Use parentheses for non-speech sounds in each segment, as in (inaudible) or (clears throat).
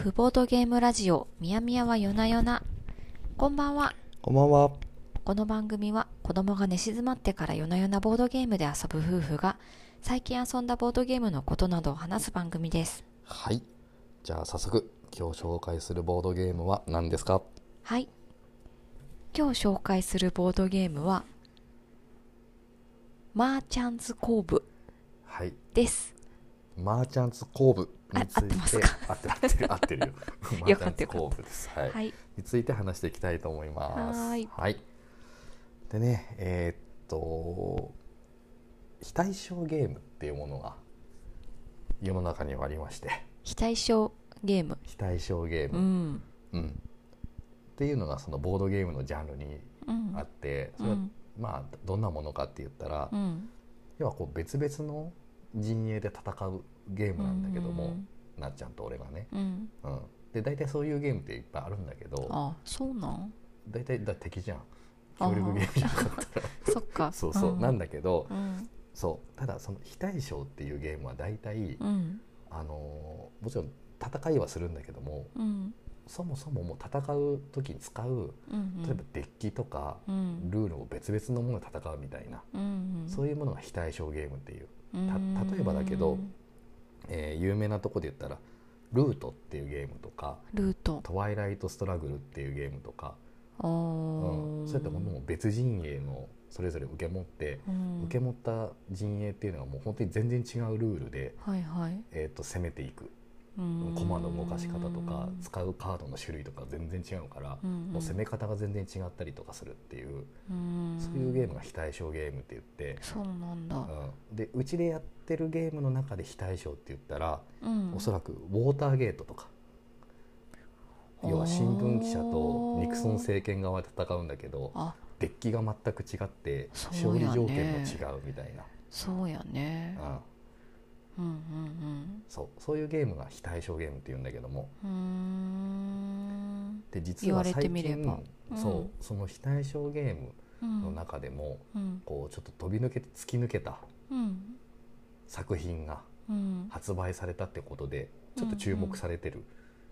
婦ボードゲームラジオみやみやは夜な夜な。こんばんは。こんばんは。この番組は子供が寝静まってから夜な夜なボードゲームで遊ぶ夫婦が最近遊んだボードゲームのことなどを話す番組です。はい。じゃあ早速、今日紹介するボードゲームは何ですか？はい。今日紹介するボードゲームはマーチャンズコーブはい。です。マーチャンツコーブについてあ合ってますか？合ってる合ってる合ってるよ。(laughs) マよかったよ。はい。はい。について話していきたいと思います。はーい。でね、えーっと、非対称ゲームっていうものが世の中にはありまして、非対称ゲーム？非対称ゲーうム、ん。うん。っていうのがそのボードゲームのジャンルにうん。あって、それはうん。まあどんなものかって言ったら、うん。要はこう別々の陣営で戦うゲームなんだけども、なっちゃんと俺がね、うん。うん、で大体そういうゲームっていっぱいあるんだけどあそうなん？大体だ敵じゃん。あ協力ゲームじゃなかったら。(laughs) そっか。そうそう、ん。なんだけどうん。そうただその非対称っていうゲームは大体、うん。あのーもちろん戦いはするんだけどもうん。そもそももう戦う時に使ううん例えばデッキとか、うん。ルールを別々のもので戦うみたいな、うん。そういうものが非対称ゲームっていう。うん。た例えばだけどえー有名なとこで言ったら「ルート」っていうゲームとかルート「トワイライト・ストラグル」っていうゲームとか、あうん、ーそういったものも別陣営のそれぞれ受け持って、うん。受け持った陣営っていうのはもう本当に全然違うルールで、はいはい。えー、と攻めていくうん。駒の動かし方とか使うカードの種類とか全然違うから、うんもう攻め方が全然違ったりとかするっていう、うん。そういうゲームが非対称ゲームって言って。そうなんだ。うん、でうちでやってるゲームの中で非対称って言ったら、うん。おそらくウォーターゲートとか。要は新聞記者とニクソン政権側で戦うんだけどあ。デッキが全く違って勝利条件も違うみたいな、そうやね。うん、うんうんそうそういうゲームが非対称ゲームっていうんだけども。で実は最近、うん。そうその非対称ゲームうんの中でも、うん。こうちょっと飛び抜けて突き抜けたうん作品がうん。発売されたってことでちょっと注目されてる、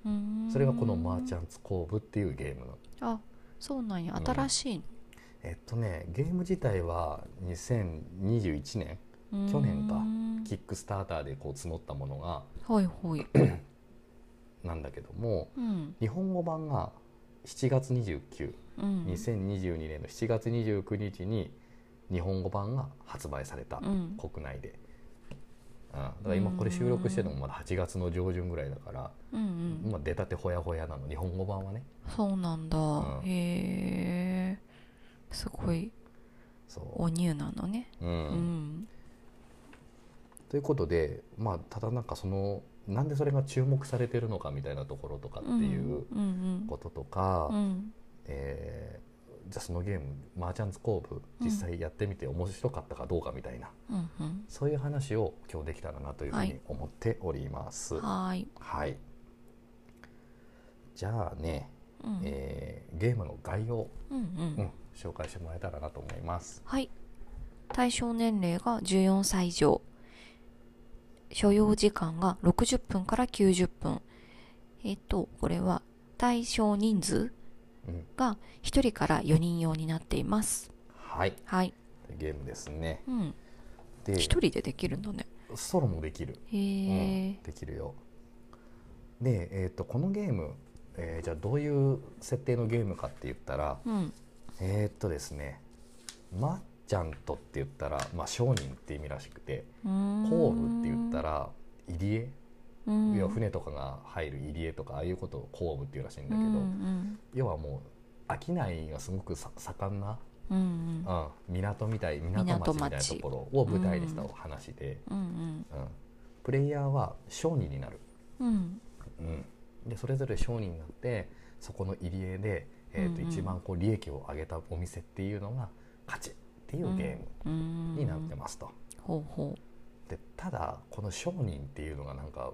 うん。それがこの「マーチャンツコーブ」っていうゲームの。あそうなんや。うん。新しいえっとねゲーム自体は2021年の去年かうん？キックスターターでこう募ったものがはいはい。(clears throat) なんだけどもうん。日本語版が7月292022うん。年の7月29日に日本語版が発売された、うん。国内で、うん、だから今これ収録してるのもまだ8月の上旬ぐらいだから、うんうん。まあ、出たてほやほやなの日本語版はね。そうなんだ、ん。へえ。すごい。そお乳なのね。うんということでまあただなんかそのなんでそれが注目されてるのかみたいなところとかっていううんこととか、うん。うんえーじゃあそのゲーム「マーチャンズコーブ」実際やってみて面白かったかどうかみたいな、うんうん。そういう話を今日できたらなというふうにはい。思っております。はい、はーい。じゃあね、うん。えーゲームの概要、うんううんん、紹介してもらえたらなと思います。はい。対象年齢が14歳以上所要時間が60分から90分。えっとこれは対象人数うん、が1人から4人用になっています。はい。はい。ゲームですね。うん。で1人でできるんだね。ソロもできる。へえうん、できるよ。で、えー、とこのゲーム、えーじゃあどういう設定のゲームかって言ったらうん。えーっとですねマッチャントって言ったら、まあ、商人って意味らしくてうーん。コーブって言ったら入り江、うん。要は船とかが入る入り江とかああいうことをコーブっていうらしいんだけど、うん要はもう商いがすごくさ盛んな、うんうん。うん、港みたい港町みたいなところを舞台にしたお話で、うんうんプレイヤーは商人になる。うん。うん、でそれぞれ商人になってそこの入り江で、えーとうんうん。一番こう利益を上げたお店っていうのが勝ちっていうゲームうんになってますと。ほうほでただこの商人っていうのがなんか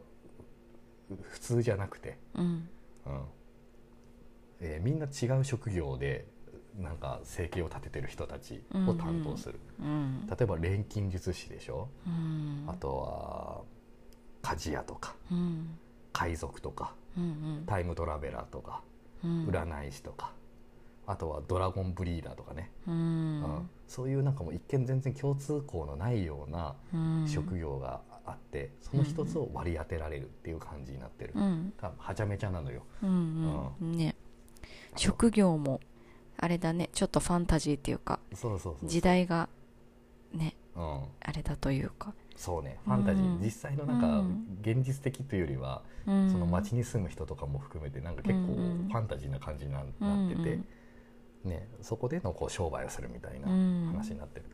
う普通じゃなくて、ううん。うん。えーみんな違う職業でなんか生計を立ててる人たちを担当する、うん。例えば錬金術師でしょ、うん。あとは鍛冶屋とか。うん。海賊とか、うんタイムトラベラーとか。うん。占い師とか、あとはドラゴンブリーダーとかね、ううんんそういうなんかもう一見全然共通項のないようなうん。職業があって、その一つを割り当てられるっていう感じになってる、うん。はちゃめちゃなのよ。うんうん。ね。職業もあれだね。ちょっとファンタジーっていうか時代がねうん。あれだというか。そうね。ファンタジー、うん。実際のなんかうん。現実的というよりは、うん。その街に住む人とかも含めてなんか結構うんファンタジーな感じにな,、うんってて、ね、そこでのこう商売をするみたいなうん。話になってる、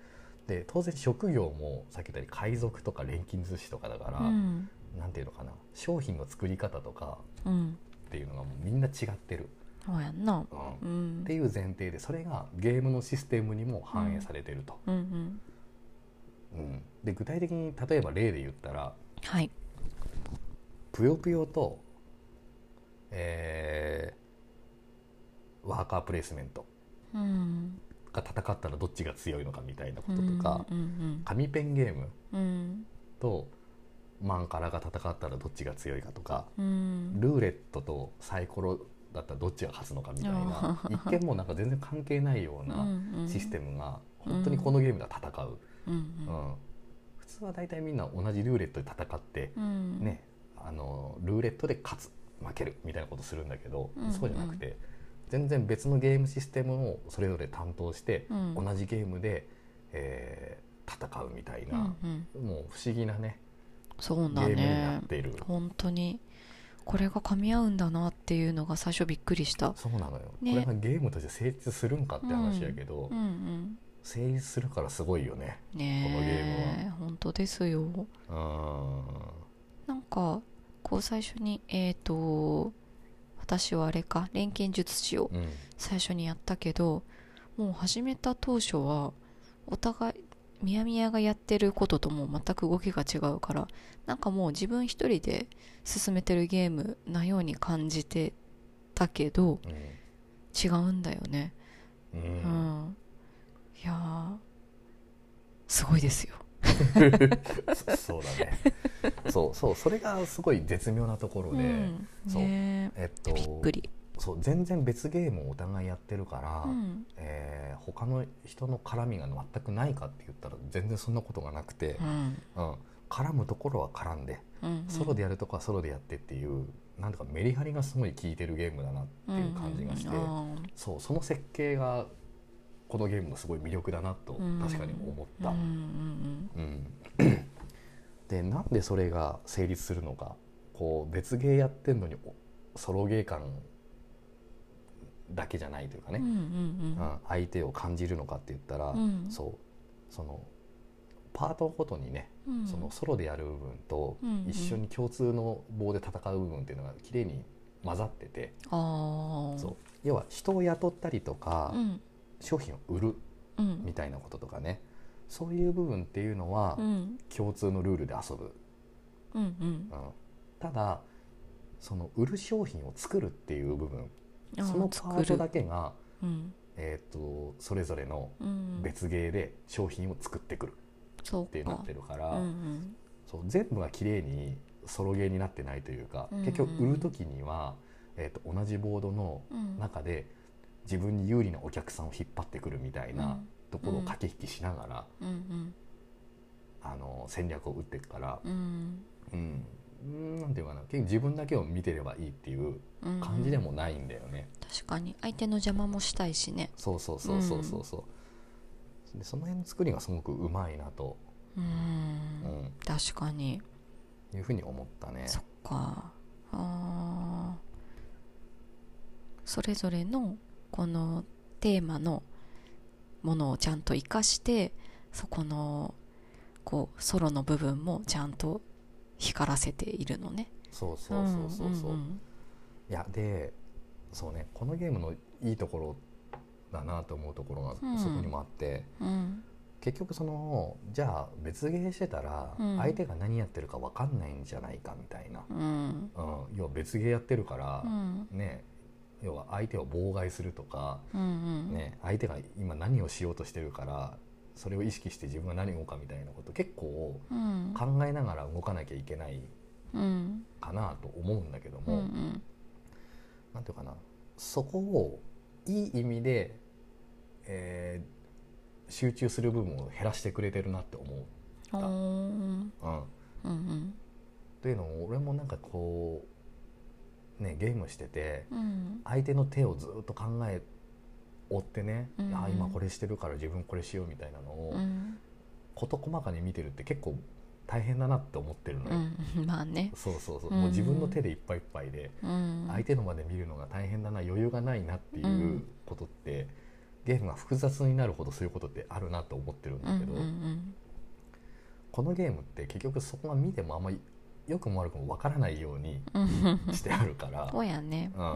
で当然職業もさっき言ったように海賊とか錬金寿司とかだから、うん。なんていうのかな商品の作り方とかうん。っていうのがもうみんな違ってる、そうやんな。うん。うん。っていう前提でそれがゲームのシステムにも反映されてると、うんうん。うん。で具体的に例えば例で言ったらはい。ぷよぷよと、えーワーカープレイスメント。うんが戦ったらどっちが強いのかみたいなこととか、うん紙ペンゲームとマンカラが戦ったらどっちが強いかとかうん。ルーレットとサイコロだったらどっちが勝つのかみたいな (laughs) 一見もうなんか全然関係ないようなシステムが本当にこのゲームでは戦う、うんうん。普通は大体みんな同じルーレットで戦ってうん。ねあのルーレットで勝つ負けるみたいなことするんだけど、うん。そうじゃなくて全然別のゲームシステムをそれぞれ担当して、うん。同じゲームで、えー戦うみたいうんな、うん。もう不思議なねそうだゲームになねっている、本当に。これが噛み合うんだなっていうのが最初びっくりした。そうなのよ、ね。これがゲームとして成立するんかって話やけど、うんうん成立するからすごいよねねこのゲーえ本当ですよ。うん。なんかこう最初にえっ、と私はあれか錬金術師をうん。最初にやったけどもう始めた当初はお互いみやみやがやってることとも全く動きが違うからなんかもう自分一人で進めてるゲームなように感じてたけど違うんだよね。うん。ううんん、いやーすごいですよそそうだね。そうそうそれがすごい絶妙なところで、うん。そうねえ。っとびっくり。そう全然別ゲームをお互いやってるから、うん。えー他の人の絡みが全くないかって言ったら全然そんなことがなくてう、ん。うん。絡むところは絡んでうんソロでやるとこはソロでやってっていうなんとかメリハリがすごい効いてるゲームだなっていう感じがして、うんうん。そうその設計がこのゲームのすごい魅力だなとうん。確かに思った。うんうんうんでなんでそれが成立するのか。こう別ゲーやってんのにおソロゲー感だけじゃないというかね、うんうんうん。相手を感じるのかって言ったら、うん。そう。そのパートごとにね、うん。そのソロでやる部分とうんうん。一緒に共通の棒で戦う部分っていうのが綺麗に混ざってて、ああそう。要は人を雇ったりとか、うん商品を売るうん。みたいなこととかね。そういう部分っていうのはうん。共通のルールで遊ぶ、うんうん。うん。ただその売る商品を作るっていう部分そのパートだけが、うん。えー、とそれぞれのうん。別ゲーで商品を作ってくるそうってなってるから、うんうん。そう全部が綺麗にソロゲーになってないというか、うんうん。結局売る時には、えー、と同じボードのうん。中で自分に有利なお客さんを引っ張ってくるみたいなところを駆け引きしながら、うん。うんあの戦略を打っていくから、うん。うん、うんなんていうかな。結局自分だけを見てればいいっていううん。感じでもないんだよね。確かに。相手の邪魔もしたいしね。そうそうそうそうそうそう。でその辺の作りがすごくうまいなと、うん。うん。確かに。いうふうに思ったね。そっか。あー。それぞれのこのテーマのものをちゃんと活かしてそこのこうソロの部分もちゃんと光らせているのね。そうそうそうそうそう。んいやでそうねこのゲームのいいところだなと思うところがうん。そこにもあって、うん。うん結局そのじゃあ別ゲーしてたらうん。相手が何やってるか分かんないんじゃないかみたいな、うん。うん。要は別ゲーやってるからう、ん。ね要は相手を妨害するとか、うんうん。ね、相手が今何をしようとしてるからそれを意識して自分が何をかみたいなこと結構うん。考えながら動かなきゃいけないうん。かなと思うんだけどうんうも、ん。なんていうかなそこをいい意味で、えー集中する部分を減らしてくれてるなって思う。おー。うん、うんうん。というのも俺もなんかこうねゲームしててうん。相手の手をずっと考え追ってね、うん。あ今これしてるから自分これしようみたいなのをうん。事細かに見てるって結構大変だなって思ってるのよ、うん。(laughs) まあね。そうそうそう、うん。もう自分の手でいっぱいいっぱいでうん。相手のまで見るのが大変だな余裕がないなっていううん。ことって、ゲームが複雑になるほどそういうことってあるなと思ってるんだけど、このゲームって結局そこが見てもあんまり良くも悪くもわからないようにうん。うんしてあるから。そうやね、ううん。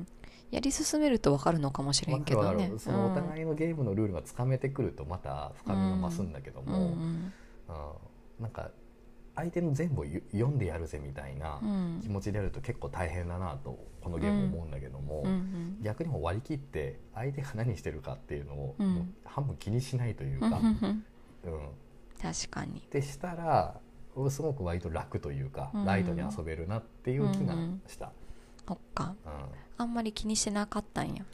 んやり進めると分かるのかもしれんけどね。そのお互いのゲームのルールがつかめてくるとまた深みが増すんだけどうんも、うん。なんか相手の全部読んでやるぜみたいなうん。気持ちでやると結構大変だなとこのゲーム思うんだけども、うんうん。逆にもう割り切って相手が何してるかっていうのをうん。もう半分気にしないといううん。か、うん、確かに。でしたらすごく割と楽というか、うん。ライトに遊べるなっていう気がした。そっか。うん。あんまり気にしてなかったんや。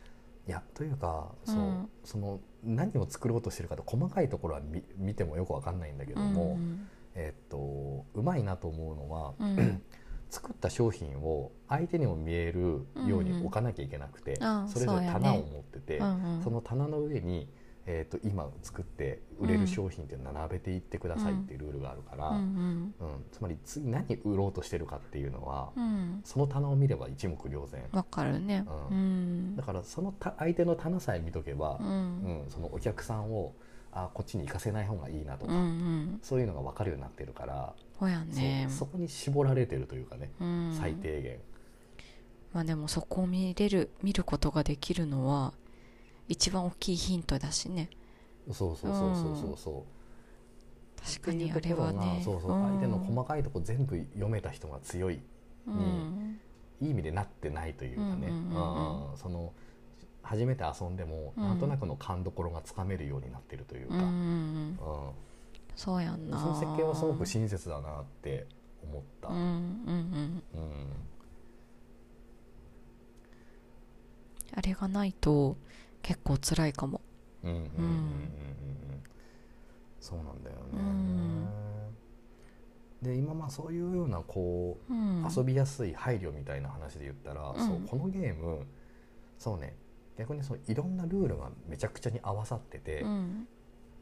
いやというかそう、うん。その何を作ろうとしてるかと細かいところは見見てもよくわかんないんだけども、うんえっとうまいなと思うのは、うん。(clears throat) 作った商品を相手にも見えるように置かなきゃいけなくて、あそれぞれそうやね。棚を持ってて、うんうん。その棚の上に、えー、と今作って売れる商品って並べていってくださいっていうルールがあるから、うんうん。つまり次何売ろうとしてるかっていうのは、うん。うんその棚を見れば一目瞭然。わかるね。ううん。だからそのた相手の棚さえ見とけばう、ん。うんそのお客さんをあこっちに行かせない方がいいなとか、うんうん。そういうのが分かるようになってるから、ほやね。そこに絞られてるというかね、うん。最低限。まあでもそこを見れる見ることができるのは一番大きいヒントだしね。そうそうそうそうそうそう。確かにあれはね。そうそう、相手の細かいとこ全部読めた人が強い。うん。いい意味でなってないというかね、うんうんうん。うんうん。その初めて遊んでも、うん。なんとなくの勘どころがつかめるようになってるというか、うんうんうん。うん。そうやんな。その設計はすごく親切だなって思った。うんうんうん。うん。あれがないと結構辛いかも。うんうんうんうんうんうん。そうなんだよね。で今まあそういうようなこううん。遊びやすい配慮みたいな話で言ったら、うん。そうこのゲームそうね。逆にそういろんなルールがめちゃくちゃに合わさってて、うん。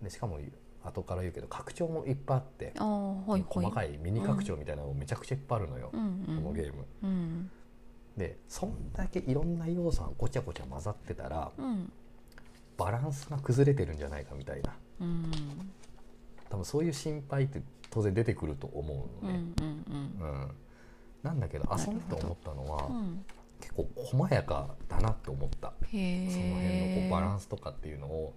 でしかも後から言うけど拡張もいっぱいあって、細かいミニ拡張みたいなのもめちゃくちゃいっぱいあるのよ、うんうん。このゲーム。うんでそんだけいろんな要素がごちゃごちゃ混ざってたらうん。バランスが崩れてるんじゃないかみたいな。うん。多分そういう心配って当然出てくると思ううんうのね。ん。うん。なんだけど遊んでて思ったのは、うん。結構細やかだなって思った。その辺のこうバランスとかっていうのを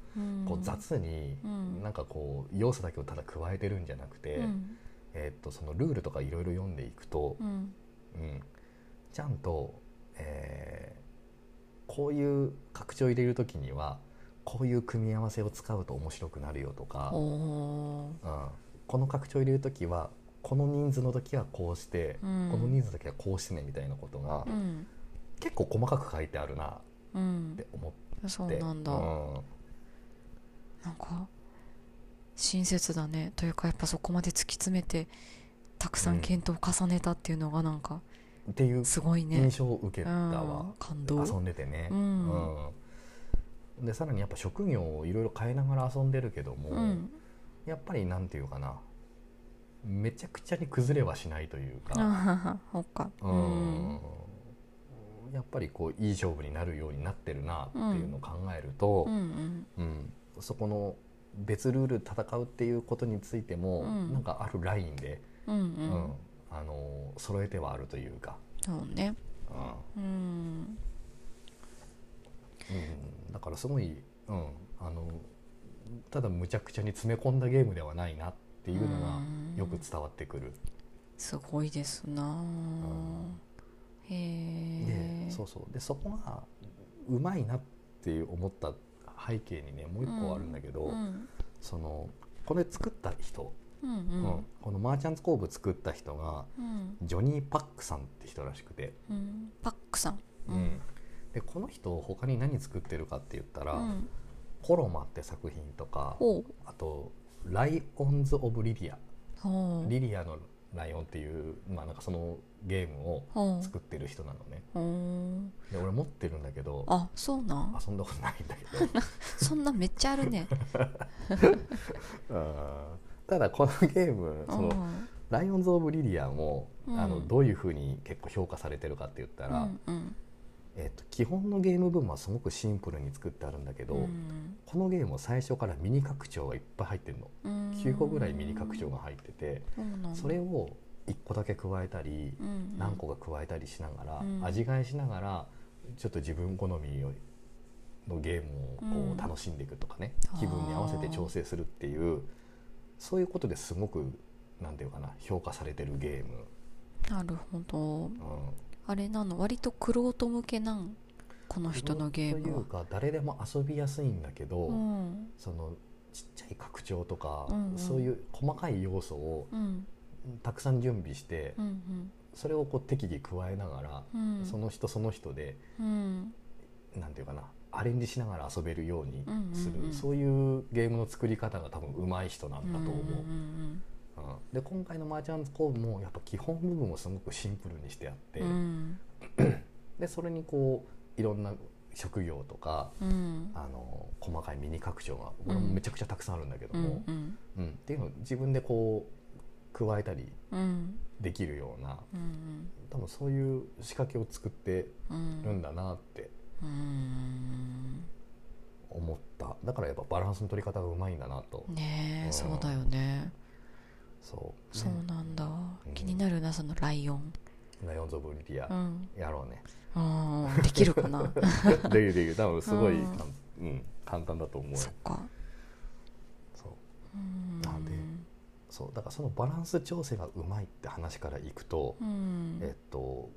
こう雑にうん。なんかこう要素だけをただ加えてるんじゃなくて、うん。えーっとそのルールとかいろいろ読んでいくとう、ん。うんちゃんと、えーこういう拡張入れる時にはこういう組み合わせを使うと面白くなるよとか、うん。この拡張入れる時はこの人数の時はこうして、うん。この人数の時はこうしてねみたいなことがうん。結構細かく書いてあるなっうん。て思って。そうなんだ。うん。なんか親切だね。というかやっぱそこまで突き詰めてたくさん。検討を重ねたっていうのがなんかっていうすごいね。印象を受けたうん。わ、感動。遊んでてね、うん。うん。でさらにやっぱ職業をいろいろ変えながら遊んでるけども、うん。やっぱりなんていうかな。めちゃくちゃに崩れはしないというあか、うん。やっぱりこういい勝負になるようになってるなっていうのを考えるとう、んうん。そこの別ルールで戦うっていうことについても、うん。なんかあるラインで、うんうん。ううんんあの揃えてはあるというか、そうね。うん。うん。うん、だからすごい、うん、あのただむちゃくちゃに詰め込んだゲームではないなっていうのがうん。よく伝わってくる。すごいですな。へえ。でそうそう。でそこがうまいなって思った背景にねもう一個あるんだけど、うん。そのこれ作った人、うんううん。んこのマーチャンズコーブ作った人がうん。ジョニー・パックさんって人らしくて、うん。パックさん。うん。でこの人他に何作ってるかって言ったら「うん。コロマ」って作品とかあと「ライオンズ・オブ・リリア」リリアのライオンっていう、まあ、なんかそのゲームを作ってる人なのね。で俺持ってるんだけどあそうなん？遊んだことないんだけど。(laughs) そんなめっちゃあるね。(laughs) うんただこのゲームそのうん。ライオンズ・オブ・リリアも、うん。あのどういうふうに結構評価されてるかって言ったら、うんうん。えっと基本のゲーム部分はすごくシンプルに作ってあるんだけど、うん。このゲームは最初からミニ拡張がいっぱい入ってるの。うん。9個ぐらいミニ拡張が入っててそれを1個だけ加えたり何個か加えたりしながらうん。味変えしながらちょっと自分好みのゲームをこう楽しんでいくとかね気分に合わせて調整するっていうそういうことですごくなんていうかな評価されてるゲーム、なるほど。うん、あれなの？割とクロート向けなん？この人のゲーというか誰でも遊びやすいんだけど、うん。そのちっちゃい拡張とか、うんうん。そういう細かい要素をうん。たくさん準備して、うん。それをこう適宜加えながら、うん。その人その人でうん。なんていうかなアレンジしながら遊べるようにする、うんうん。うんそういうゲームの作り方が多分上手い人なんだと思う、うんうんで今回のマーチャンズコーブもやっぱ基本部分をすごくシンプルにしてあって、うん。(clears throat) でそれにこういろんな職業とかうん。あの細かいミニ拡張がこれもめちゃくちゃたくさんあるんだけどうんも、うん。うん。っていうのを自分でこう加えたりうん。できるようなうん多分そういう仕掛けを作ってうん。るんだなってうん思った。だからやっぱバランスの取り方がうまいんだなと。ねえうん。そうだよね。そう。そうねなんだ。うん。気になるなそのライオン。ライオンズ・オブ・リリアうん。やろうね。うんできるかな。(laughs) できるできる。多分すごいうん簡単だと思うよ。そっか。そう。うん。なんでそうだからそのバランス調整がうまいって話からいくと、うん。えっと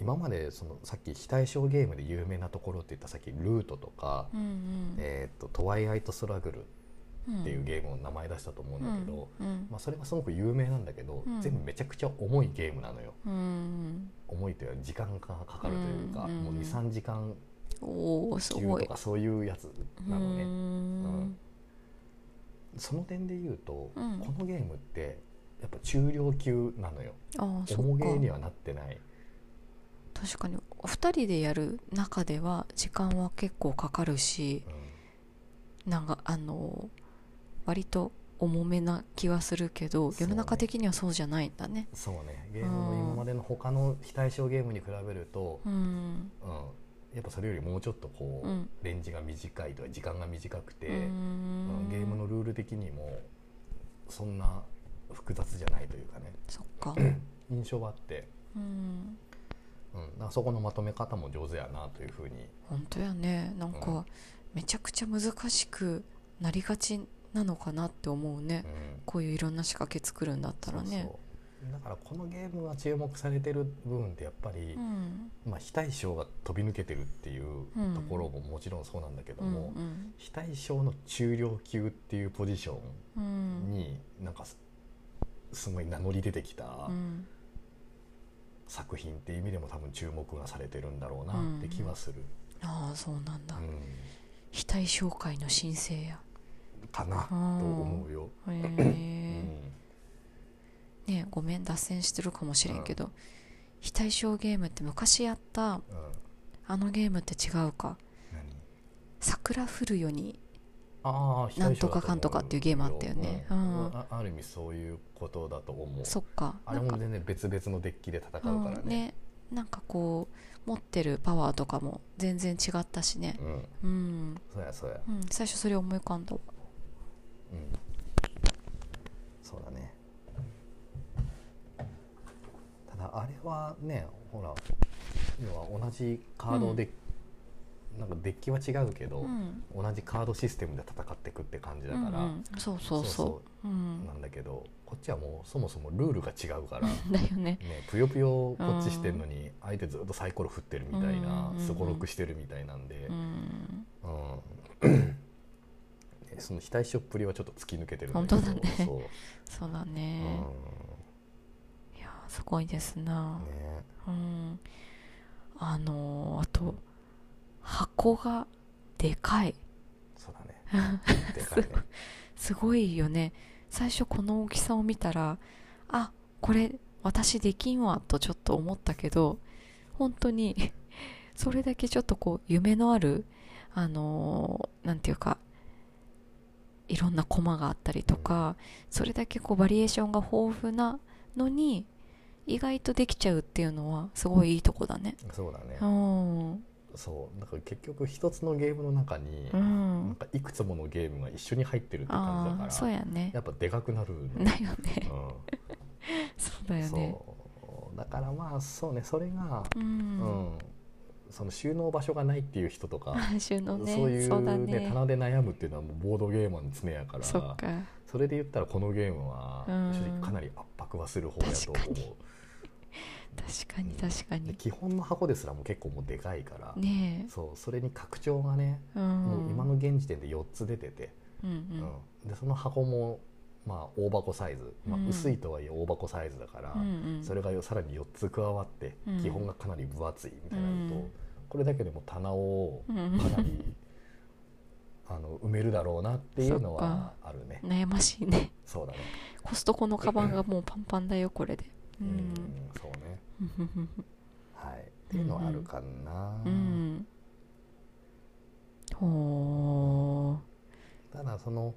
今までそのさっき非対称ゲームで有名なところって言ったさっきルートとか、うんうん。えっとトワイアイト・ストラグルうんっていうゲームの名前出したと思うんだけど、うんまあ、それがすごく有名なんだけど、うん。全部めちゃくちゃ重いゲームなのよ。うん。重いというか時間がかかるというか、うんもう23時間級とかそういうやつなのね、ううん。んその点で言うと、うん。このゲームってやっぱ中量級なのよ。重ゲーにはなってない確かにお二人でやる中では時間は結構かかるしなんかあの割と重めな気はするけどね。世の中的にはそうじゃないんだね。そうね。ゲームの今までの他の非対称ゲームに比べると、うん。うん。やっぱそれよりもうちょっとこう、うん。レンジが短いとか時間が短くて、ううんん。ゲームのルール的にもそんな複雑じゃないというかね。そっか。(coughs) 印象はあって、うんうん、だからそこのまとめ方も上手やなというふうに。本当やね。なんうん。かめちゃくちゃ難しくなりがちなのかなって思うね。うん。こういういろんな仕掛け作るんだったらね。そう。そうだからこのゲームが注目されてる部分ってやっぱり、うん。まあ、非対称が飛び抜けてるっていううん。ところももちろんそうなんだけどうんも、非対称の中量級っていうポジショうんうん。ンになんかすすごい名乗り出てきたうん作品っていう意味でも多分注目がされてるんだろうなって気はする、ああそうなんだ。うん。非対称界の申請や。かなと思うよ。へうえん。ねごめん脱線してるかもしれんけど非対称ゲームって昔やったうん。あのゲームって違うか。何？桜降るよにああなんとかかんとかっていうゲームあったよね。うん。うん。あある意味そういうことだと思う。そっか。あれも全然別々のデッキで戦ううんからね。ね。なんかこう持ってるパワーとかも全然違ったしね。うん。うん、そうやそうや。うん、最初それ思い浮かんだ。わうん。そうだね。ただあれはねほら要は同じカードで、なんかデッキは違うけど、うん。同じカードシステムで戦っていくって感じだから、うんうん。そうそうそそうう。ん。なんだけどこっちはもうそもそもルールが違うから (laughs) だよね。ね、ぷよぷよこっちしてんのに相手ずっとサイコロ振ってるみたいなうんすごろくしてるみたいなんで。う、ん。うん。その非対称っぷりはちょっと突き抜けてる本当だね。そう、そうだうん。ねいやすごいですな。ね。うん。あのーあと箱がでかい。そうだね。(laughs) でかいね。すごいよね。最初この大きさを見たらあこれ私できんわとちょっと思ったけど本当に (laughs) それだけちょっとこう夢のあるあのーなんていうかいろんなコマがあったりとかそれだけこうバリエーションが豊富なのに意外とできちゃうっていうのはすごいいいとこだね。そうだね。うんそうだから結局一つのゲームの中に、うなんんかいくつものゲームが一緒に入ってるって感じだからそうやね。やっぱでかくなるのだよね。うん。(laughs) そうだよね。そう。だからまあそうねそれが、ううん。んその収納場所がないっていう人とか、(laughs) 収納ねそういうそうだね。ね棚で悩むっていうのはもうボードゲーマーの常やからそれで言ったらこのゲームはうん。正直かなり圧迫はする方やと思確かに確かに確かに。基本の箱ですらも結構もうでかいから、ねそうそれに拡張がね、えうん。もう今の現時点で4つ出てて、うんうん。うん。でその箱もまあ大箱サイズ、まあうん。薄いとはいえ大箱サイズだから、うんうん。それがさらに4つ加わって、うん。基本がかなり分厚いみたいなのと、うん。これだけでも棚をうんかなり (laughs) あの埋めるだろうなっていうのはあるね。悩ましいね。そうだね。コストコのカバンがもうパンパンだよこれでううん、んそうね。うんはい。っていうのはあるかな、うん。ほただその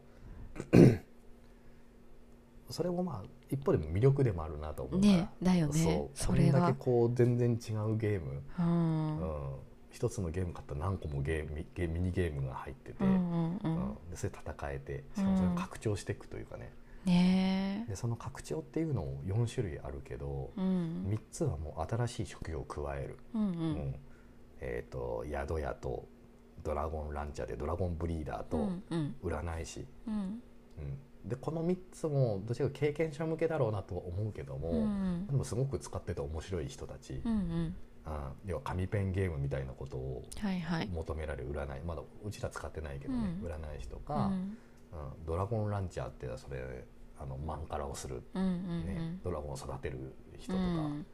(clears throat) それもまあ一方でも魅力でもあるなと思うから、うねだよね。それだけこう全然違うゲーム、ううん。ん、一つのゲーム買ったら何個もゲームミゲミニゲームが入ってて、うんうんううんん。でそれ戦えてしかもそれを拡張していくというかね、ねえ。でその拡張っていうのも4種類あるけど、うん。3つはもう新しい職業を加える、うんううん。んえー、と宿屋とドラゴンランチャーでドラゴンブリーダーうと占い師、うん。うん。でこの3つもどちらか経験者向けだろうなとは思うけども、うんでもすごく使ってて面白い人たち、うんうん。あ要は紙ペンゲームみたいなことをはいはい。求められる占い。まだうちら使ってないけどね、うん。占い師とうか、うんん。ドラゴンランチャーってそれあのマンカラをする、うんうんねドラゴンを育てる人うとか、ん。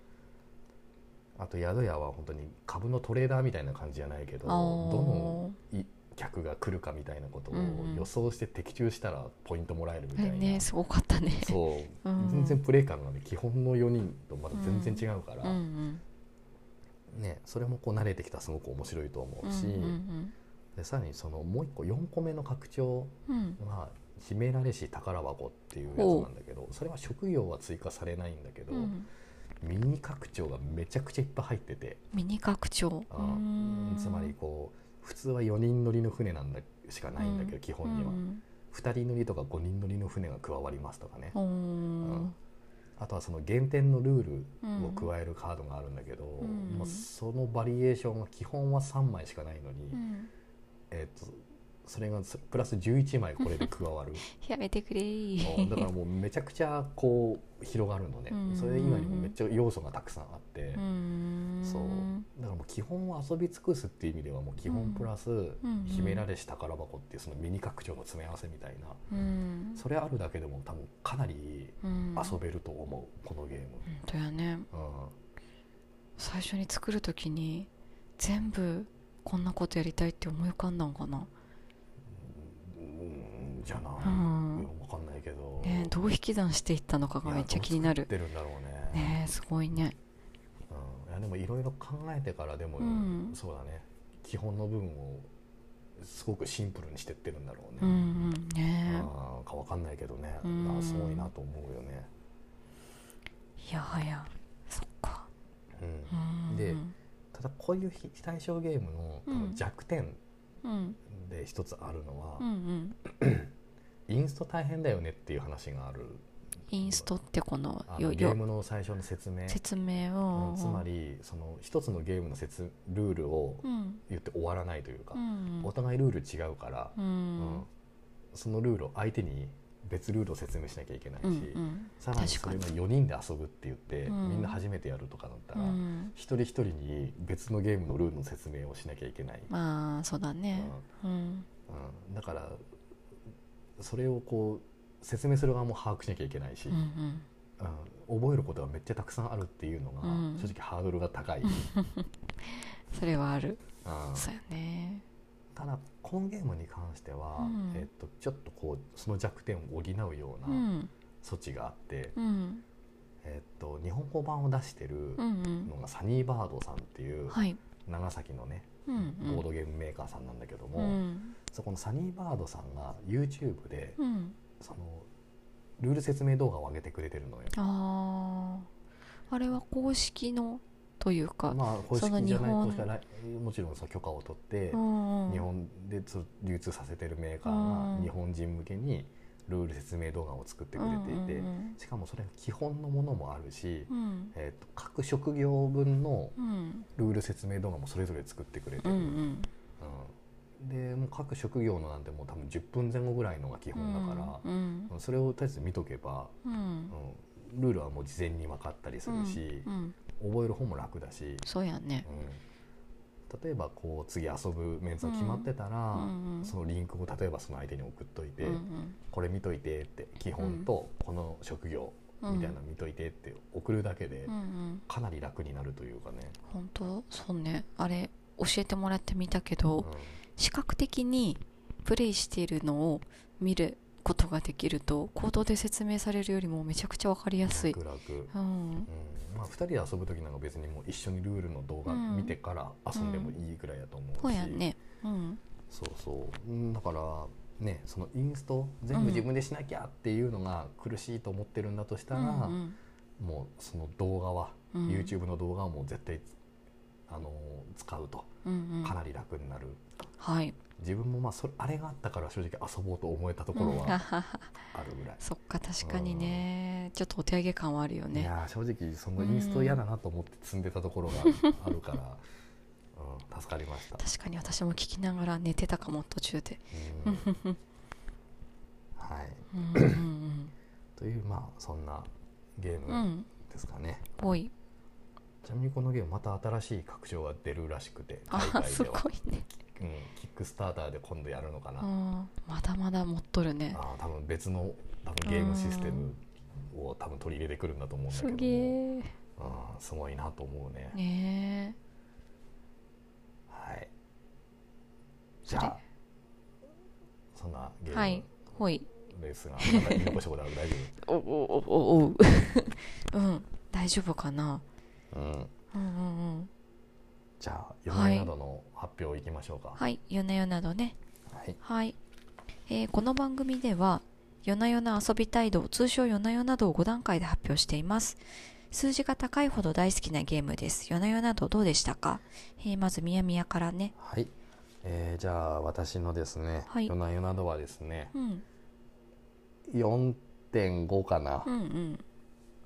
あと宿屋は本当に株のトレーダーみたいな感じじゃないけどどのい客が来るかみたいなことをうんうん。予想して的中したらポイントもらえるみたいな、ねすごかったね。そう、うん。全然プレイ感がね基本の4人とまた全然違うから、うんうん。ね、それもこう慣れてきたらすごく面白いと思うんうし、うんでさらにそのもう一個4個目の拡張うん。が「秘められし宝箱」っていうやつなんだけどそれは職業は追加されないんだけど、うん。ミニ拡張がめちゃくちゃいっぱい入ってて。ミニ拡張？つまりこう普通は4人乗りの船なんだしかないんだけど、うん。基本には、うん。2人乗りとか5人乗りの船が加わりますとかね、うん。あとはその減点のルールを加えるカードがあるんだけど、うん。まあそのバリエーションが基本は3枚しかないのに、うんえー、とそれがそプラス11枚これで加わる。(laughs) やめてくれ。うんだからもうめちゃくちゃこう広がるのね、うん。それ以外にもめっちゃ要素がたくさんあって、うん。そう。だからもう基本は遊び尽くすっていう意味ではもう基本プラスん秘められし宝箱っていうそのミニ拡張の詰め合わせみたいな。うん。それあるだけでも多分かなりうん。遊べると思うこのゲーム、本当やね。うん。最初に作る時に全部こんなことやりたいって思い浮かんだんかな？うんじゃない、うん。いやわかんないけど、ねどう引き算していったのかがめっちゃ気になる。てるんだろうね。ねすごいね。うん、いやでもいろいろ考えてからでも、うん。そうだね。基本の部分をすごくシンプルにしてってるんだろうね、うんうん。ねあーかわかんないけどね、うん。まあすごいなと思うよね、いやはや。そっか。うんうん。でただこういう非対象ゲームの多分弱点うん。で一つあるのは、うんうん。インスト大変だよねっていう話がある。インストってこのゲームの最初の説明。説明を。うん。つまりその一つのゲームの説ルールをうん。言って終わらないというか、うんお互いルール違うから、ううんん。そのルールを相手に別ルールを説明しなきゃいけないし、うんうん。さらにそれが4人で遊ぶって言って、うん。みんな初めてやるとかだったうら、ん。一人一人に別のゲームのルールの説明をしなきゃいけない、まあそうだね。うん。うん。だからそれをこう説明する側も把握しなきゃいけないし、うんうん。うん。覚えることがめっちゃたくさんあるっていうのが、うん。正直ハードルが高い、(laughs) それはある。うん。そうやねただこのゲームに関しては、うん。えっと、ちょっとこうその弱点を補うよううなん。措置があって、うん。えっと、日本語版を出してるのがサニーバードさんっていうはい。長崎のねうんうん。ボードゲームメーカーさんなんだけども、うん。そこのサニーバードさんが YouTube でうん。そのルール説明動画を上げてくれてるのよ。あああれは公式のというか、まあ公式そのじゃない日本公式はないもちろんその許可を取ってうん。うん日本でつ流通させてるメーカーうん。が日本人向けにルール説明動画を作ってくれていてうんしかもそれが基本のものもあるし、うん。えー、と各職業分のうん。ルール説明動画もそれぞれ作ってくれてる、うんうん。うん。でもう各職業のなんてもう多分10分前後ぐらいのが基本だから、うんそれをとりあえず見とけば、うん。うん、ルールはもう事前に分かったりするしう、ん覚える方も楽だし、そうやね。うん、例えばこう次遊ぶメンツが決まってたら、うんうんそのリンクを例えばその相手に送っといて、うんこれ見といてって基本とこの職業みたいなの見といてって送るだけでかなり楽になるというかね、本当？そうね。あれ教えてもらってみたけど、うん。視覚的にプレイしているのを見ることができると口頭で説明されるよりもめちゃくちゃ分かりやすい、楽々。うん。うん。まあ、2人で遊ぶ時なんか別にもう一緒にルールの動画うん見てから遊んでもいいぐらいだと思うし、そうやんね。うん。そうそう。うん。だからねそのインスト全部自分でしなきゃっていうのが苦しいと思ってるんだとしたら、うんもうその動画は、うん。YouTube の動画はもう絶対あの使うと。うんうん。かなり楽になる、はい自分もまあそれあれがあったから正直遊ぼうと思えたところうん。はあるぐらい、そっか確かにね。ちょっとお手上げ感はあるよいねやー正直そのインスト嫌だなと思って積んでたところがあるから、うん、助かりました、確かに私も聞きながら寝てたかも途中で。うん。はい。うんうんというまあそんなゲームうん。うんですかね、ぽい。ちなみにこのゲームまた新しい拡張が出るらしくて海あす外では。ごいねうん、キックスターターで今度やるのかな、うん。まだまだ持っとるね。あー多分別の多分ゲームシステムを多分取り入れてくるんだと思うんだけども。すげえ。うんすごいなと思うね。ねはい。じゃあそんなゲームはい。ほい。ですが、なんか言い残したことある大丈 (laughs) おおおおおう。(laughs) うん。大丈夫かな？夫、うん、うんうんうんじゃあ4年などの発表いきましょうか。はい。夜な夜などね。はい。はい、えーこの番組では夜な夜な遊び態度通称夜な夜などを5段階で発表しています。数字が高いほど大好きなゲームです。夜な夜などどうでしたか、えーまずみやみやからね。はい、えーじゃあ私のですね「はい。夜な夜など」はですねうん。4.5かな、うんうん。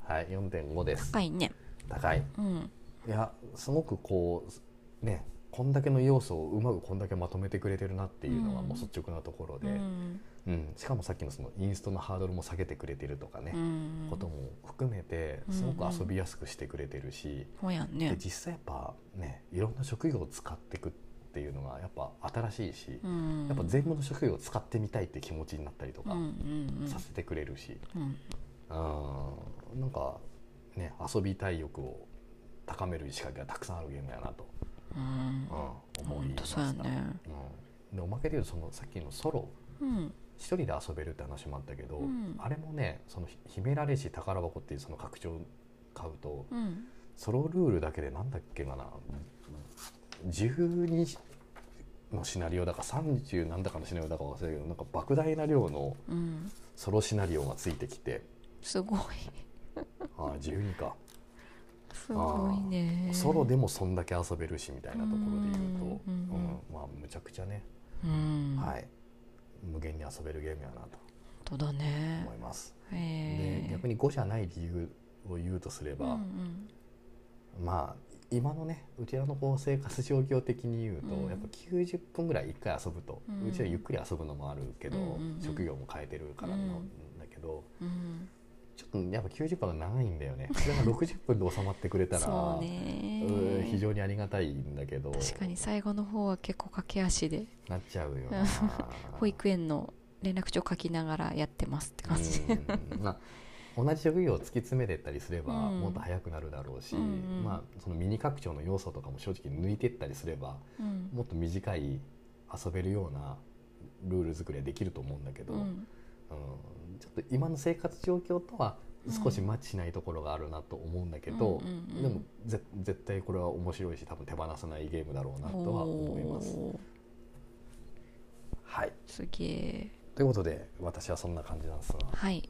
はい4.5です。高いね。高い。うんいやすごくこうねこんだけの要素をうまくこんだけまとめてくれてるなっていうのがうん。もう率直なところうで、ん。うん。しかもさっきのそのインストのハードルも下げてくれてるとかね、うん。ことも含めてすごく遊びやすくしてくれてるし、ほやんね。で実際やっぱねいろんな職業を使っていくっていうのがやっぱ新しいし、うん。やっぱ全部の職業を使ってみたいって気持ちになったりとかうんうんさせてくれるし、うん。うん。うん、なんかね遊びたい欲を高める仕掛けがたくさんあるゲームやなと、うん。うん、思いました、ね。うん、でおまけで言うとそのさっきのソロ。うん。一人で遊べるって話もあったけど、うん。あれもねその秘められし宝箱っていうその拡張買うとうん。ソロルールだけでなんだっけかな。12のシナリオだか30なんだかのシナリオだか忘れたけどなんか莫大な量のうん。ソロシナリオがついてきて。すごい。ああ12かすごいね。ソロでもそんだけ遊べるしみたいなところで言うと、うんうんうんまあむちゃくちゃね、うん。はい。無限に遊べるゲームやなとだね。思います、で逆に5じゃない理由を言うとすれば、うんまあ今のねうちらのこう生活状況的に言うと、うん。やっぱ90分ぐらい1回遊ぶと、ううんちはゆっくり遊ぶのもあるけど、うんうんうん職業も変えてるからなんうんだけど、うんちょっとやっぱ90分が長いんだよね。それが60分で収まってくれたらそうね。うん非常にありがたいんだけど。確かに最後の方は結構駆け足で。なっちゃうよな。(laughs) 保育園の連絡帳書きながらやってますって感じ。うん。まあ同じ職業を突き詰めてったりすればうん。もっと早くなるだろうし、まあ、そのミニ拡張の要素とかも正直抜いてったりすればうん。もっと短い遊べるようなルール作りはできると思うんだけど、うんうんちょっと今の生活状況とは少しマッチしないところがあるなと思うんだけど、でもぜ絶対これは面白いし多分手放さないゲームだろうなとは思います。はい、すげえということで私はそんな感じなんですが。はい。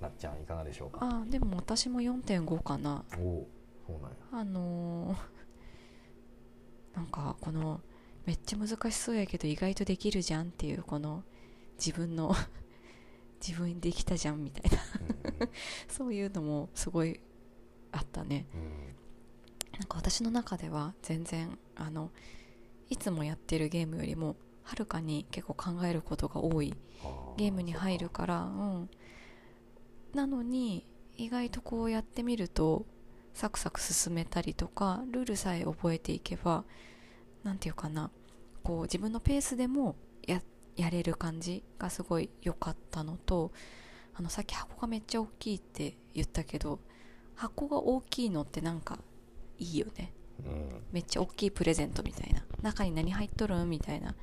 なっちゃんいかがでしょうか？あでも私も4.5かな。おおそうなんや。あのー (laughs) なんかこのめっちゃ難しそうやけど意外とできるじゃんっていうこの自分の自分できたじゃんみたいな。そういうのもすごいあったね。なんか私の中では全然あのいつもやってるゲームよりもはるかに結構考えることが多いあゲームに入るからうん。なのに意外とこうやってみるとサクサク進めたりとかルールさえ覚えていけばなんていうかなこう自分のペースでもややれる感じがすごい良かったのとあのさっき箱がめっちゃ大きいって言ったけど箱が大きいのってなんかいいよね。うん。めっちゃ大きいプレゼントみたいな。中に何入っとるんみたいな。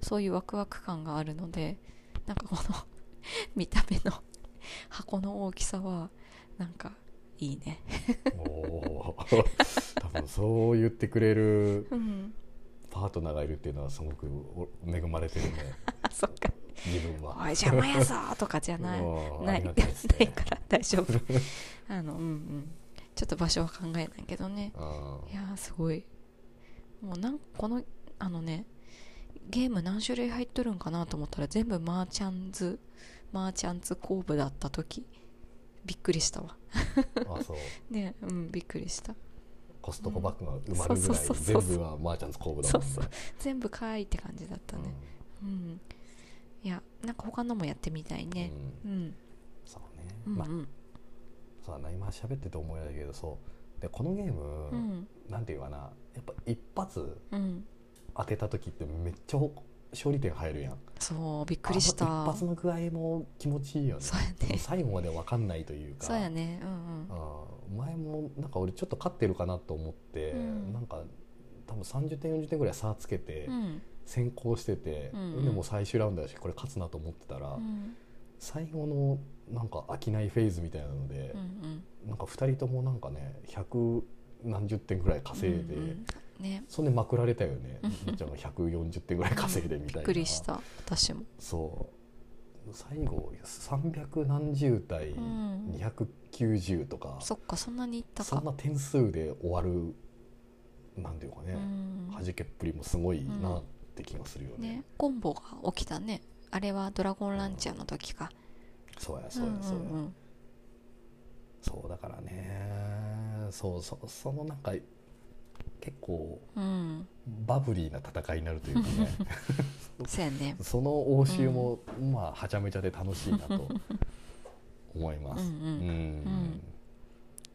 そういうワクワク感があるのでなんかこの (laughs) 見た目の箱の大きさはなんかいいね。おおー。多分そう言ってくれるうんパートナーがいるっていうのはすごくお恵まれてるね。あ (laughs) そっか。自分は。おい邪魔やぞとかじゃない。(laughs) うんないないね。から大丈夫。(laughs) あのうんうん。ちょっと場所は考えないけどね。うんいやーすごい。もうなんこのあのねゲーム何種類入っとるんかなと思ったら全部マーチャンズマーチャンツコーブだった時。びっくりしたわ。あそう。ねうんびっくりしたコストコバッグが埋まるぐらい全部はマーチャンズコーブだもんね。全部かいって感じだったねうんいやなんか他のもやってみたいねうんうんそうねうんまあそうだな今喋ってて思い出したけどそうでこのゲーム、うんなんていうかなやっぱ一発うん当てた時ってめっちゃ勝利点入るやん。そうびっくりした。一発の具合も気持ちいいよね。そうやね。最後まで分かんないというか。そうやね。うんうん。前もなんか俺ちょっと勝ってるかなと思って、うん。なんか多分30点40点ぐらい差つけてうん。うん先行してて、うんでもう最終ラウンドだしこれ勝つなと思ってたら、うん。最後のなんか飽きないフェーズみたいなのでう、んなんか2人ともなんかね100何十点ぐらい稼いで、うんうんね。そんでまくられたよね。うんみっちゃんが140点ぐらい稼いでみたいな、びっくりした。私も。そう。最後300何十対うん。290とか、そっかそんなにいったか。そんな点数で終わるなんていうかね、うん。弾けっぷりもすごいなって気がするよね,、ね。コンボが起きたね。あれはドラゴンランチャーの時か。そうやそうやそうや、んんん。そうだからね。そうそそのなんか結構うん。バブリーな戦いになるというかね。(laughs) そうやね。その応酬も、まあはちゃめちゃで楽しいなと (laughs) 思います。うんうん。うん。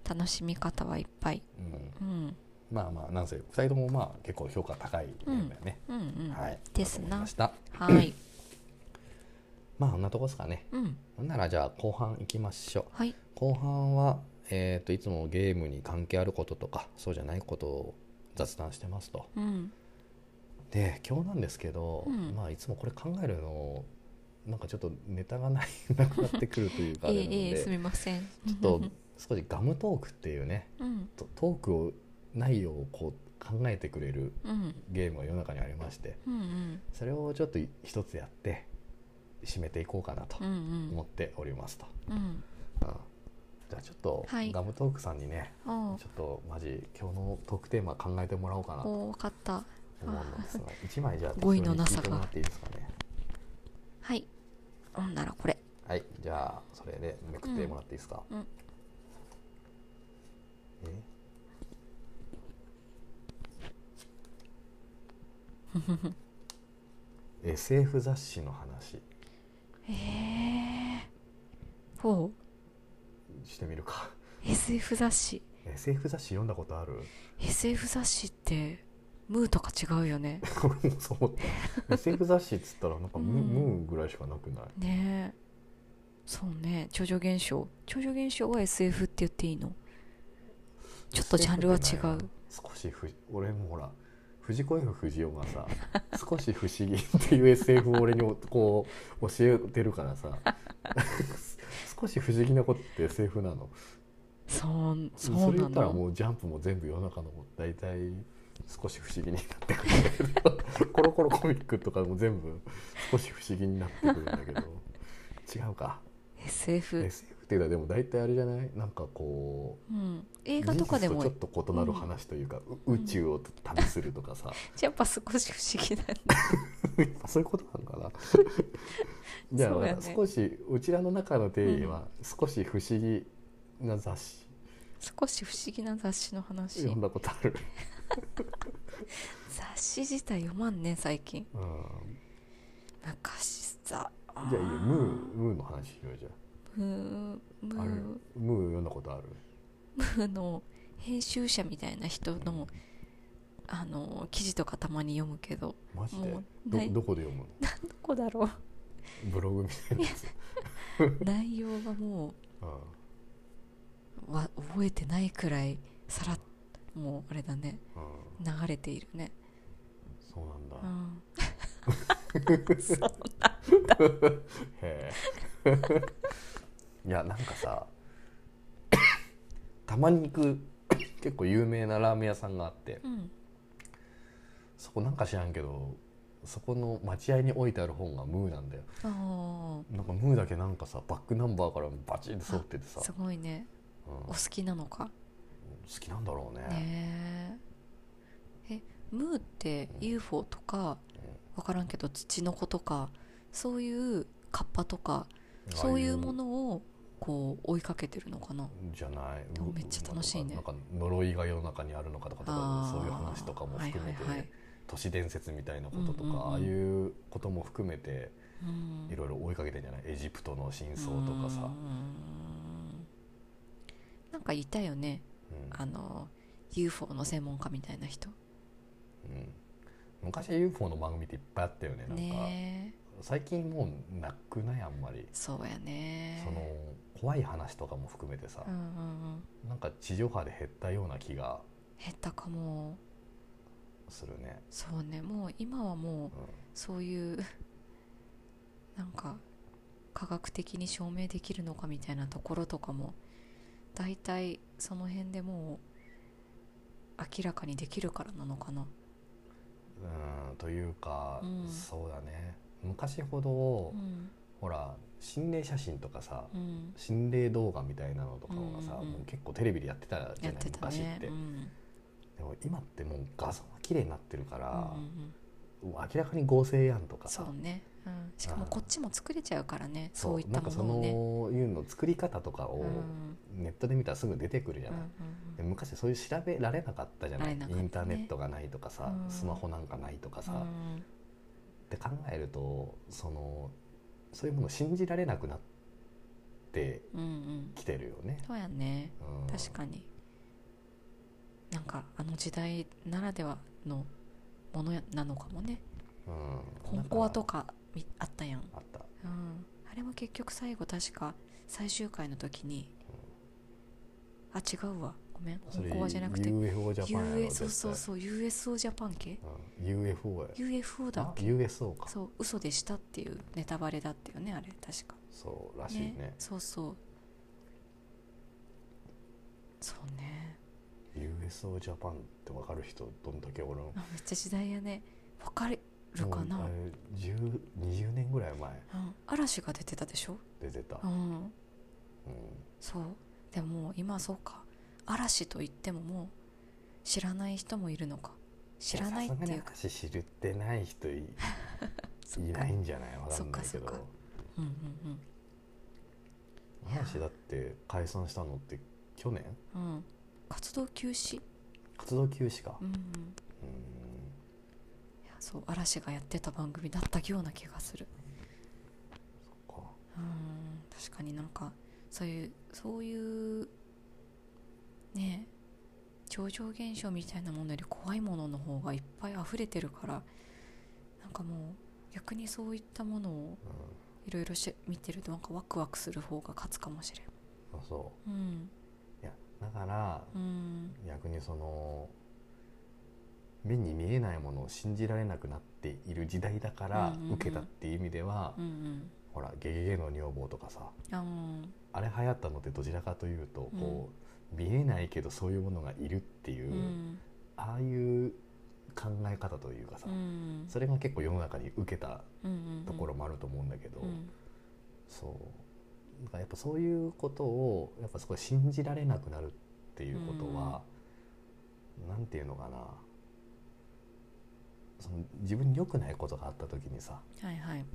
楽しみ方はいっぱい。うん。うん。まあまあなんせ2人ともまあ結構評価高いだよね。うんうんはい、ですな。はい。(laughs) まあこんなとこですかね。うん。ほんならじゃあ後半いきましょう。はい。後半は、えー、といつもゲームに関係あることとかそうじゃないことを雑談してますと。うん。で今日なんですけど、うん。まあいつもこれ考えるのなんかちょっとネタがない (laughs) なくなってくるというかあえれなので、えええすみません。ちょっと少しガムトークっていうねうん。トトークを内容をこう考えてくれるうん。ゲームが世の中にありましてうんうん。それをちょっと一つやって締めていこうかなと思っておりますと、うん。うんじゃあちょっとはい。ガムトークさんにね、ちょっとマジ今日のトークテーマ考えてもらおうかなとお分かった。思うんですが1枚じゃあ語彙のなさが。適当に聞いてもらっていいですかね？はい。ほんならこれ。はい。じゃあそれでめくってもらっていいですか、うん。うんえ (laughs) SF 雑誌の話。ええほしてみるか。う SF 雑誌。SF 雑誌読んだことある？SF 雑誌ってムーとか違うよね。(laughs) そう SF 雑誌っつったらなんかム,、うん。ムーぐらいしかなくない？ねそうね。超常現象。超常現象は SF って言っていいの？ちょっとジャンルは違う。少しふ俺もほら藤子 F 不二雄がさ (laughs) 少し不思議っていう SF を俺にこう教えてるからさ (laughs) 少し不思議なことって SF なの？そうそそうなれ言ったらのもうジャンプも全部世の中の大体少し不思議になってくるんだけど (laughs) コロコロコミックとかも全部少し不思議になってくるんだけど違うか？SF、SF っていうのはでも大体あれじゃない？なんかこううん、映画とかでもちょっと異なる話というか、う宇宙を旅するとかさ、(laughs) やっぱ少し不思議だ。(laughs) そういうことなのかなじゃあ、ね。少しうちらの中の定義は少し不思議な雑誌、少し不思議な雑誌の話。読んだことある、(laughs) 雑誌自体読まんね最近。うん、昔さ。じゃあいいよ。ムームーの話しようじゃムームー。ムー読んだことある？ムーの編集者みたいな人のあの記事とかたまに読むけど。マジで？どどこで読むの？(laughs) どこだろブログみたいなやつ、う内容がもうんうわ覚えてないくらいさらっもうあれだね。うん、流れているね。そうなんだ、うん。(laughs) へえ。いやなんかさ (coughs) たまに行く結構有名なラーメン屋さんがあって。うん。そこなんか知らんけどそこの待合に置いてある本がムーなんだよ。あなんかムーだけなんかさバックナンバーからバチンと揃っててさ。あ、すごいね。うん。お好きなのか？好きなんだろうね。ねえ。えムーって UFO とか分からんけど土の子とかそういうカッパとかそういうものをこう追いかけてるのかな？じゃない。おめっちゃ楽しいね。なんか呪いが世の中にあるのかとかそういう話とかも含めて、はいはいはい都市伝説みたいなこととか、ああいうことも含めてうん。いろいろ追いかけてんじゃない？エジプトの真相とかさ。う、んなんかいたよね。うん。あの UFO の専門家みたいな人。うん。昔 UFO の番組っていっぱいあったよねなんか、ねえ。最近もうなくない？あんまり、そうやね。その怖い話とかも含めてさ。う、んうんうん。なんか地上波で減ったような気が。減ったかもするね、そうね。もう今はもううそういう (laughs) なんか科学的に証明できるのかみたいなところとかも大体その辺でもう明らかにできるからなのかな。うんというか、うん。そうだね。昔ほど、うん。ほら心霊写真とかさ、うん。心霊動画みたいなのとかがさ、うんうんうん。もう結構テレビでやってたじゃないやってた昔って、ねうんでも今ってもう画像が綺麗になってるから、うんうん明らかに合成やんとかさ。そうね、うん、しかもこっちも作れちゃうからね。そそういったなんかそものをねのいうの作り方とかをうん。ネットで見たらすぐ出てくるじゃうんうない、ん。で昔そういう調べられなかったじゃない、ね。インターネットがないとかさ、うん。スマホなんかないとかさ、うん。って考えるとそのそういうものを信じられなくなってうんうん。きてるよね。そうやね。うん。確かになんかあの時代ならではのものやなのかもね。うん、本コアとかあったやん、あった。うん、あれも結局最後確か最終回の時に、あ違うわ。ごめん。本コアじゃなくて。UFO ジャパンやろそうそうそう。USO ジャパン系。うん。UFO や。UFO だっあけ USO か。そう。嘘でしたっていうネタバレだったよねあれ。確か。そうらしいね。そうそう。そうね USO ジャパンって分かる人どんだけおるん？あめっちゃ時代やね。わかるかな、もうあれ10 20年ぐらい前。うん、嵐が出てたでしょ？出てた、うん。うん。そう。でも今そうか。嵐と言ってももう知らない人もいるのか。知らないっていうか。嵐知るってない人い (laughs) いないんじゃない？わかんないけど。そっかそっか。うんうん嵐だって解散したのって去年？うんうん活動休止。活動休止か。うんうん。いうんやそう嵐がやってた番組だったような気がする。そっか。うん確かになんかそういうそういうねえ超常現象みたいなものより怖いものの方がいっぱい溢れてるからなんかもう逆にそういったものをいろいろし見てるとなんかワクワクする方が勝つかもしれん。そう。そうん。ういやだからうん。逆にその目に見えないものを信じられなくなっている時代だからうんうんうん。受けたっていう意味では、うんうん。ほら「ゲゲゲの女房」とかさあうんあれ流行ったのってどちらかというとこう、見えないけどそういうものがいるっていう、うん。ああいう考え方というかさ、うん。それが結構世の中に受けたうんうん。ところもあると思うんだけど、うん。そうだからやっぱそういうことをやっぱそこで信じられなくなるっていうことは、なんていうのかな。その自分に良くないことがあった時にさはいはい。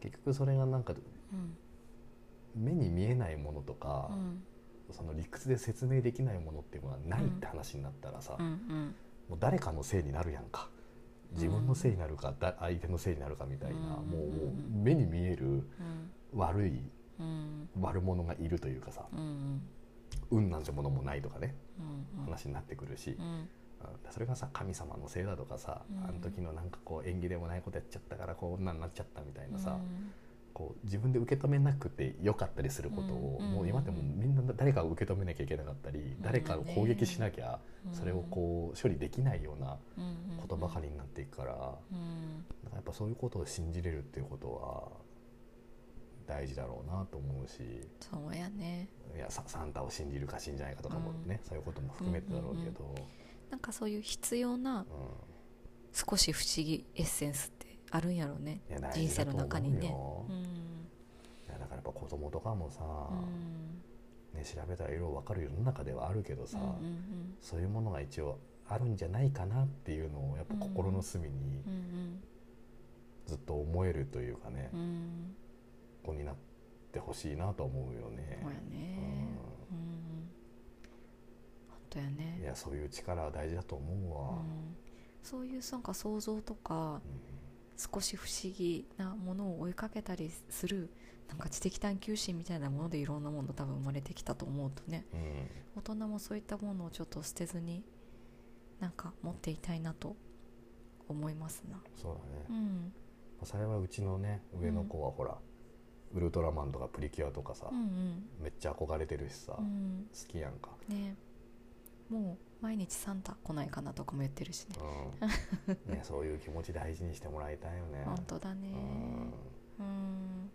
結局それがなんかうん。目に見えないものとかう、ん。その理屈で説明できないものっていうのがないって話になったらさ、うんうん。もう誰かのせいになるやんか。自分のせいになるか、だ相手のせいになるかみたいな、うんもう目に見えるうん。悪いうん悪者がいるというかさうん運なんてものもないとかねうん話になってくるし、それがさ神様のせいだとかさ、うん。あの時のなんかこう縁起でもないことやっちゃったからこう女になっちゃったみたいなさ、うん。こう自分で受け止めなくてよかったりすることを、うんもう今ってもうみんな誰かが受け止めなきゃいけなかったり、誰かを攻撃しなきゃそれをこう処理できないようなことばかりになっていくから、なんかうん。やっぱそういうことを信じれるっていうことは大事だろうなと思うし。そうやね。いやササンタを信じるか信じないかとかもね、そういうことも含めてだろうけど、なんかそういう必要なうん。少し不思議エッセンスってあるんやろうね。人生の中にね。ようん。いやだからやっぱ子供とかもさ、うん。ね、調べたら色々分かる世の中ではあるけどさ、うんうんそういうものが一応あるんじゃないかなっていうのをやっぱ心の隅にうんうんずっと思えるというかね、うんうん子になってほしいなと思うよね。そうやね。うん。本当やうんいねやそういう力は大事だと思うわ。うん。そういうなんか想像とか少し不思議なものを追いかけたりするなんか知的探求心みたいなものでいろんなもの多分生まれてきたと思うとね。大人もそういったものをちょっと捨てずになんか持っていたいなと思いますな。そうだね、まうん。あ幸いうちのね上の子はほら、ウルトラマンとかプリキュアとかさ、うんうん。めっちゃ憧れてるしさ、好うん。きやんか、ね。もう毎日サンタ来ないかなとかも言ってるしね。うん。ね、そういう気持ち大事にしてもらいたいよね。(laughs) 本当だね。うん。うん。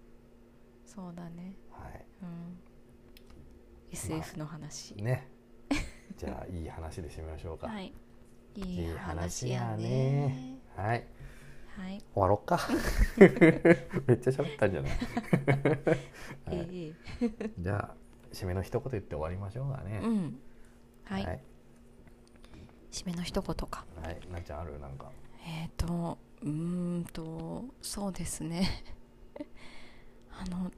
そうだね。はい。うん。SF の話、ね。じゃあいい話で締めましょうか。はい。いい話やね。はいはい、終わろっか。(laughs) めっちゃ喋ったんじゃない、(laughs) はい。えじゃあ締めの一言言って終わりましょうかね。え、うん。はい、はい、締めの一言か。はい、なんちゃんある？なんか。えっ、ー、とうーんとそうですね。(laughs) あの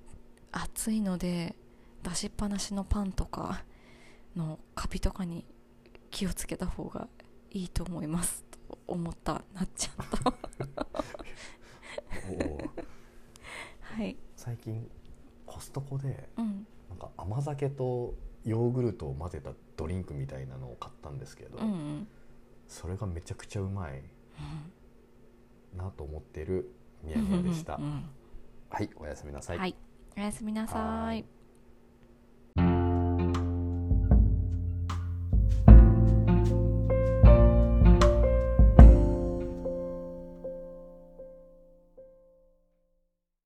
暑いので出しっぱなしのパンとかのカビとかに気をつけた方がいいと思います。と思ったなっちゃんとおー。はい。最近コストコでうん。なんか甘酒とヨーグルトを混ぜたドリンクみたいなのを買ったんですけど、うんうん。それがめちゃくちゃうまいうん。なと思っているミヤミヤでした、うんうんはいおやすみなさい、はいおやすみなさはいい